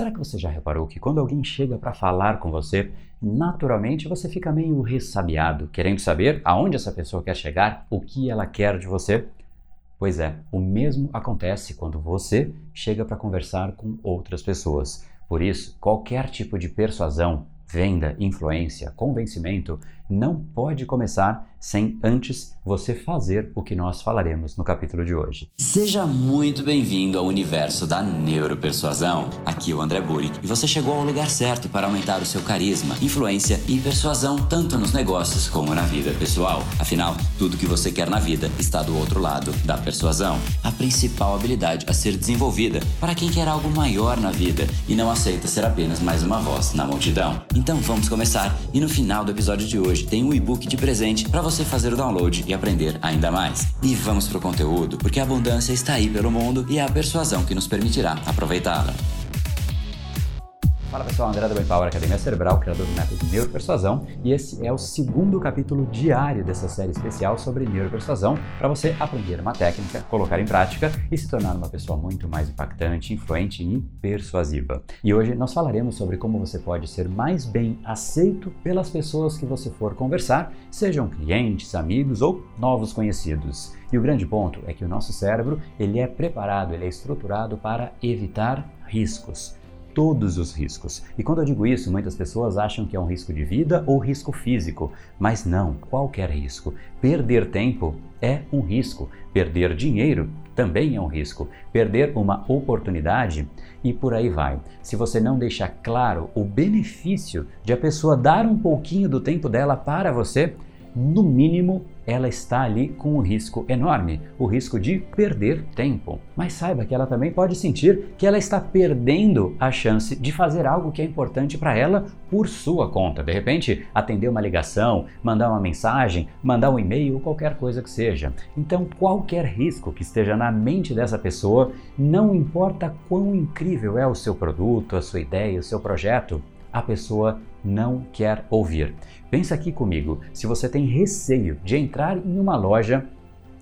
Será que você já reparou que quando alguém chega para falar com você, naturalmente você fica meio ressabiado, querendo saber aonde essa pessoa quer chegar, o que ela quer de você? Pois é, o mesmo acontece quando você chega para conversar com outras pessoas. Por isso, qualquer tipo de persuasão, venda, influência, convencimento não pode começar sem antes você fazer o que nós falaremos no capítulo de hoje. Seja muito bem-vindo ao universo da neuropersuasão. Aqui é o André Burick e você chegou ao lugar certo para aumentar o seu carisma, influência e persuasão tanto nos negócios como na vida pessoal. Afinal, tudo que você quer na vida está do outro lado da persuasão, a principal habilidade a ser desenvolvida para quem quer algo maior na vida e não aceita ser apenas mais uma voz na multidão. Então vamos começar e no final do episódio de hoje tem um e-book de presente para você fazer o download e aprender ainda mais. E vamos pro conteúdo, porque a abundância está aí pelo mundo e é a persuasão que nos permitirá aproveitá-la. Fala pessoal, André da Brain Power Academia Cerebral, criador do método Neuropersuasão, e esse é o segundo capítulo diário dessa série especial sobre neuropersuasão para você aprender uma técnica, colocar em prática e se tornar uma pessoa muito mais impactante, influente e persuasiva. E hoje nós falaremos sobre como você pode ser mais bem aceito pelas pessoas que você for conversar, sejam clientes, amigos ou novos conhecidos. E o grande ponto é que o nosso cérebro, ele é preparado, ele é estruturado para evitar riscos todos os riscos. E quando eu digo isso, muitas pessoas acham que é um risco de vida ou risco físico, mas não, qualquer risco. Perder tempo é um risco, perder dinheiro também é um risco, perder uma oportunidade e por aí vai. Se você não deixar claro o benefício de a pessoa dar um pouquinho do tempo dela para você, no mínimo ela está ali com um risco enorme, o risco de perder tempo. Mas saiba que ela também pode sentir que ela está perdendo a chance de fazer algo que é importante para ela por sua conta. De repente, atender uma ligação, mandar uma mensagem, mandar um e-mail qualquer coisa que seja. Então, qualquer risco que esteja na mente dessa pessoa, não importa quão incrível é o seu produto, a sua ideia, o seu projeto, a pessoa não quer ouvir. Pensa aqui comigo, se você tem receio de entrar em uma loja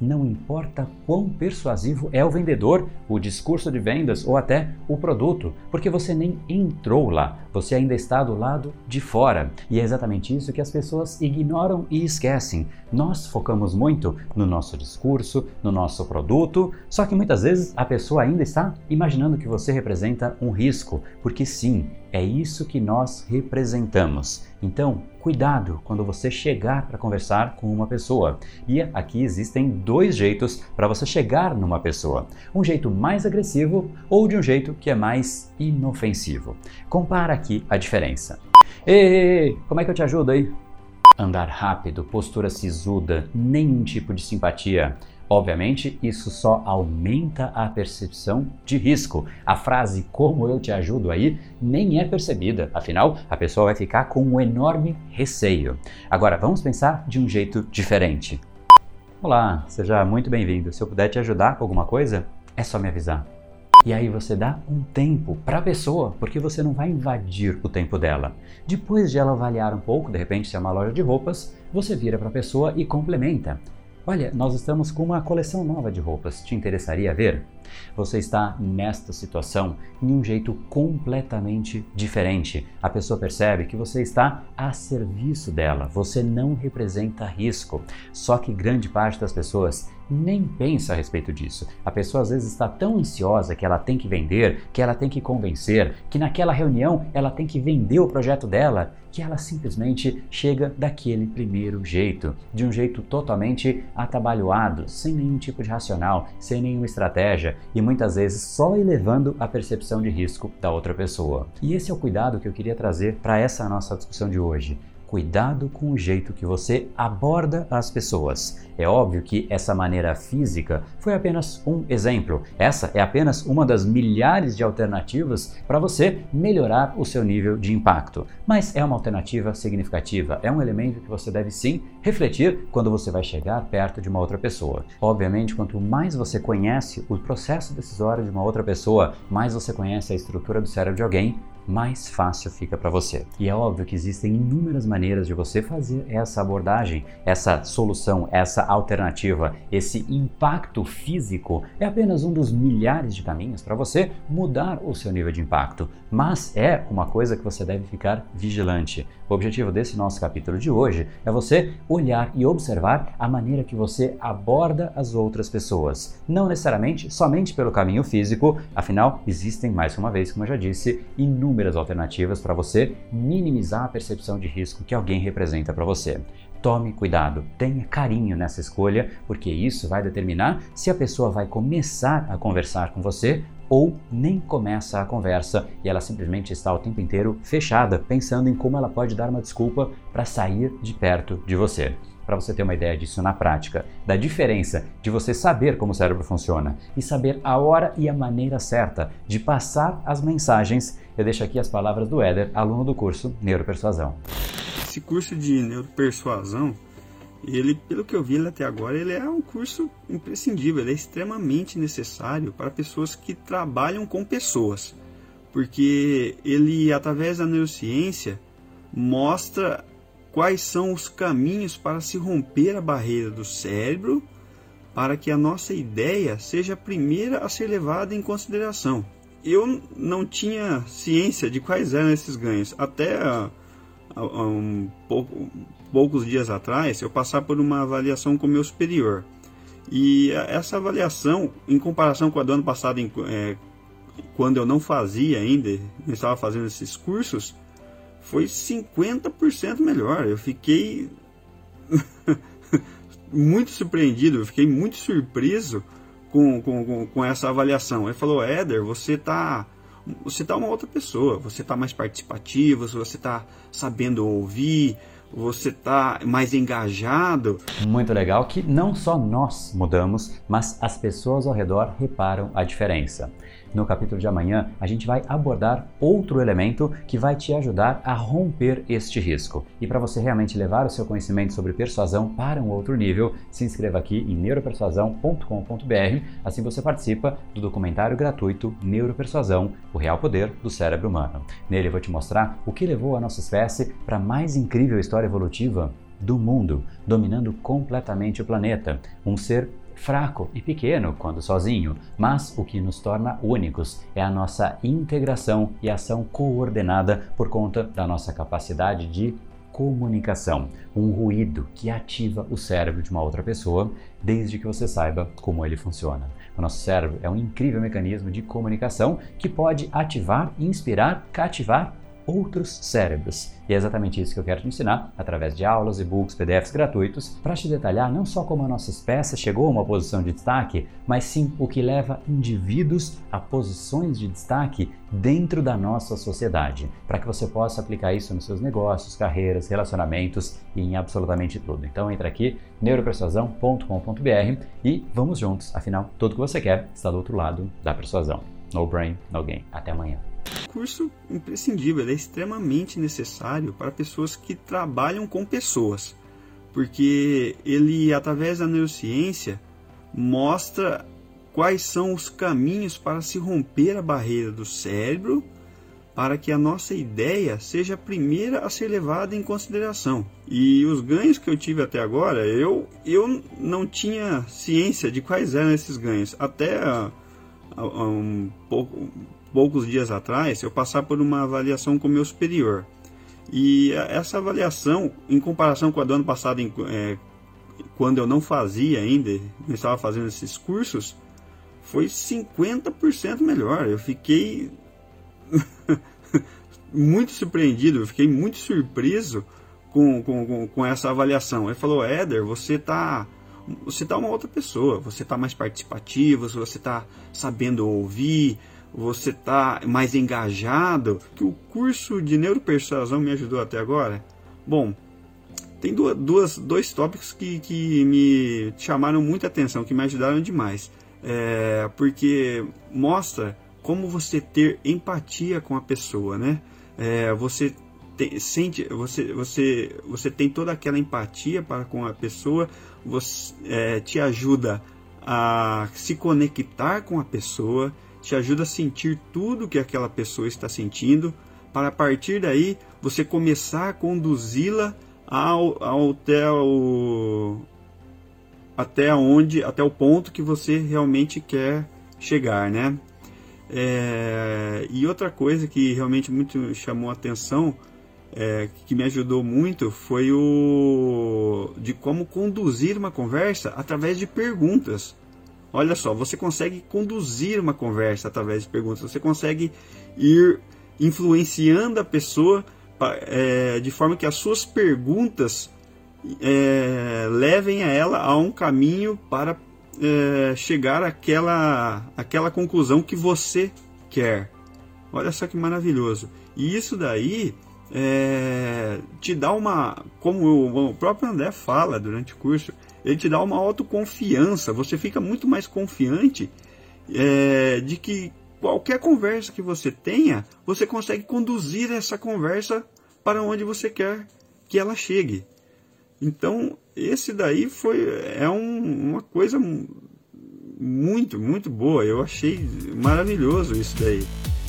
não importa quão persuasivo é o vendedor, o discurso de vendas ou até o produto, porque você nem entrou lá, você ainda está do lado de fora. E é exatamente isso que as pessoas ignoram e esquecem. Nós focamos muito no nosso discurso, no nosso produto, só que muitas vezes a pessoa ainda está imaginando que você representa um risco, porque sim, é isso que nós representamos. Então, cuidado quando você chegar para conversar com uma pessoa. E aqui existem dois jeitos para você chegar numa pessoa: um jeito mais agressivo ou de um jeito que é mais inofensivo. Compara aqui a diferença. Ei, como é que eu te ajudo aí? Andar rápido, postura sisuda, nenhum tipo de simpatia. Obviamente, isso só aumenta a percepção de risco. A frase como eu te ajudo aí nem é percebida, afinal, a pessoa vai ficar com um enorme receio. Agora, vamos pensar de um jeito diferente. Olá, seja muito bem-vindo. Se eu puder te ajudar com alguma coisa, é só me avisar. E aí você dá um tempo para a pessoa, porque você não vai invadir o tempo dela. Depois de ela avaliar um pouco, de repente se é uma loja de roupas, você vira para a pessoa e complementa. Olha, nós estamos com uma coleção nova de roupas. Te interessaria ver? Você está nesta situação em um jeito completamente diferente. A pessoa percebe que você está a serviço dela, você não representa risco. Só que grande parte das pessoas nem pensa a respeito disso. A pessoa às vezes está tão ansiosa que ela tem que vender, que ela tem que convencer, que naquela reunião ela tem que vender o projeto dela, que ela simplesmente chega daquele primeiro jeito, de um jeito totalmente atabalhoado, sem nenhum tipo de racional, sem nenhuma estratégia e muitas vezes só elevando a percepção de risco da outra pessoa. E esse é o cuidado que eu queria trazer para essa nossa discussão de hoje. Cuidado com o jeito que você aborda as pessoas. É óbvio que essa maneira física foi apenas um exemplo. Essa é apenas uma das milhares de alternativas para você melhorar o seu nível de impacto. Mas é uma alternativa significativa, é um elemento que você deve sim refletir quando você vai chegar perto de uma outra pessoa. Obviamente, quanto mais você conhece o processo decisório de uma outra pessoa, mais você conhece a estrutura do cérebro de alguém, mais fácil fica para você. E é óbvio que existem inúmeras maneiras de você fazer essa abordagem, essa solução, essa alternativa, esse impacto físico é apenas um dos milhares de caminhos para você mudar o seu nível de impacto, mas é uma coisa que você deve ficar vigilante. O objetivo desse nosso capítulo de hoje é você olhar e observar a maneira que você aborda as outras pessoas, não necessariamente somente pelo caminho físico, afinal existem mais uma vez, como eu já disse, inúmeras alternativas para você minimizar a percepção de risco que alguém representa para você. Tome cuidado, tenha carinho nessa escolha, porque isso vai determinar se a pessoa vai começar a conversar com você ou nem começa a conversa e ela simplesmente está o tempo inteiro fechada, pensando em como ela pode dar uma desculpa para sair de perto de você. Para você ter uma ideia disso na prática, da diferença de você saber como o cérebro funciona e saber a hora e a maneira certa de passar as mensagens, eu deixo aqui as palavras do Éder, aluno do curso Neuropersuasão. Esse curso de neuropersuasão, ele, pelo que eu vi até agora, ele é um curso imprescindível, ele é extremamente necessário para pessoas que trabalham com pessoas, porque ele, através da neurociência, mostra quais são os caminhos para se romper a barreira do cérebro para que a nossa ideia seja a primeira a ser levada em consideração. Eu não tinha ciência de quais eram esses ganhos, até há um pouco, poucos dias atrás, eu passar por uma avaliação com o meu superior. E essa avaliação, em comparação com a do ano passado, em, é, quando eu não fazia ainda, eu estava fazendo esses cursos, foi 50% melhor. Eu fiquei muito surpreendido, eu fiquei muito surpreso com, com, com, essa avaliação. Ele falou, Éder, você está você tá uma outra pessoa, você tá mais participativo, você tá sabendo ouvir, você tá mais engajado. Muito legal que não só nós mudamos, mas as pessoas ao redor reparam a diferença. No capítulo de amanhã, a gente vai abordar outro elemento que vai te ajudar a romper este risco. E para você realmente levar o seu conhecimento sobre persuasão para um outro nível, se inscreva aqui em neuropersuasão.com.br, assim você participa do documentário gratuito Neuropersuasão, o real poder do cérebro humano. Nele eu vou te mostrar o que levou a nossa espécie para a mais incrível história evolutiva do mundo, dominando completamente o planeta, um ser fraco e pequeno quando sozinho, mas o que nos torna únicos é a nossa integração e ação coordenada por conta da nossa capacidade de comunicação, um ruído que ativa o cérebro de uma outra pessoa, desde que você saiba como ele funciona. O nosso cérebro é um incrível mecanismo de comunicação que pode ativar, inspirar, cativar outros cérebros. E é exatamente isso que eu quero te ensinar através de aulas, e-books, PDFs gratuitos, para te detalhar não só como a nossa espécie chegou a uma posição de destaque, mas sim o que leva indivíduos a posições de destaque dentro da nossa sociedade, para que você possa aplicar isso nos seus negócios, carreiras, relacionamentos e em absolutamente tudo. Então entra aqui neuropersuasão.com.br e vamos juntos, afinal, tudo que você quer está do outro lado da persuasão. No brain, no gain. Até amanhã curso imprescindível, ele é extremamente necessário para pessoas que trabalham com pessoas, porque ele, através da neurociência, mostra quais são os caminhos para se romper a barreira do cérebro para que a nossa ideia seja a primeira a ser levada em consideração. E os ganhos que eu tive até agora, eu, eu não tinha ciência de quais eram esses ganhos. Até uh, um pouco, poucos dias atrás, eu passar por uma avaliação com o meu superior. E essa avaliação, em comparação com a do ano passado, em, é, quando eu não fazia ainda, eu estava fazendo esses cursos, foi 50% melhor. Eu fiquei muito surpreendido, eu fiquei muito surpreso com, com, com, essa avaliação. Ele falou, Éder, você está você tá uma outra pessoa, você está mais participativo, você está sabendo ouvir, você está mais engajado, que o curso de neuropersuasão me ajudou até agora? Bom, tem duas, duas dois tópicos que, que me chamaram muita atenção, que me ajudaram demais. É, porque mostra como você ter empatia com a pessoa, né? É, você tem, sente, você, você, você tem toda aquela empatia para com a pessoa, você é, te ajuda a se conectar com a pessoa, te ajuda a sentir tudo que aquela pessoa está sentindo, para a partir daí você começar a conduzi-la ao, ao, até o até onde até o ponto que você realmente quer chegar, né? É, e outra coisa que realmente muito chamou a atenção, é, que me ajudou muito, foi o de como conduzir uma conversa através de perguntas. Olha só, você consegue conduzir uma conversa através de perguntas, você consegue ir influenciando a pessoa é, de forma que as suas perguntas é, levem a ela a um caminho para é, chegar àquela, àquela conclusão que você quer. Olha só que maravilhoso. E isso daí é, te dá uma, como o, o próprio André fala durante o curso, ele te dá uma autoconfiança. Você fica muito mais confiante é, de que qualquer conversa que você tenha, você consegue conduzir essa conversa para onde você quer que ela chegue. Então, esse daí foi é um, uma coisa muito, muito boa. Eu achei maravilhoso isso daí.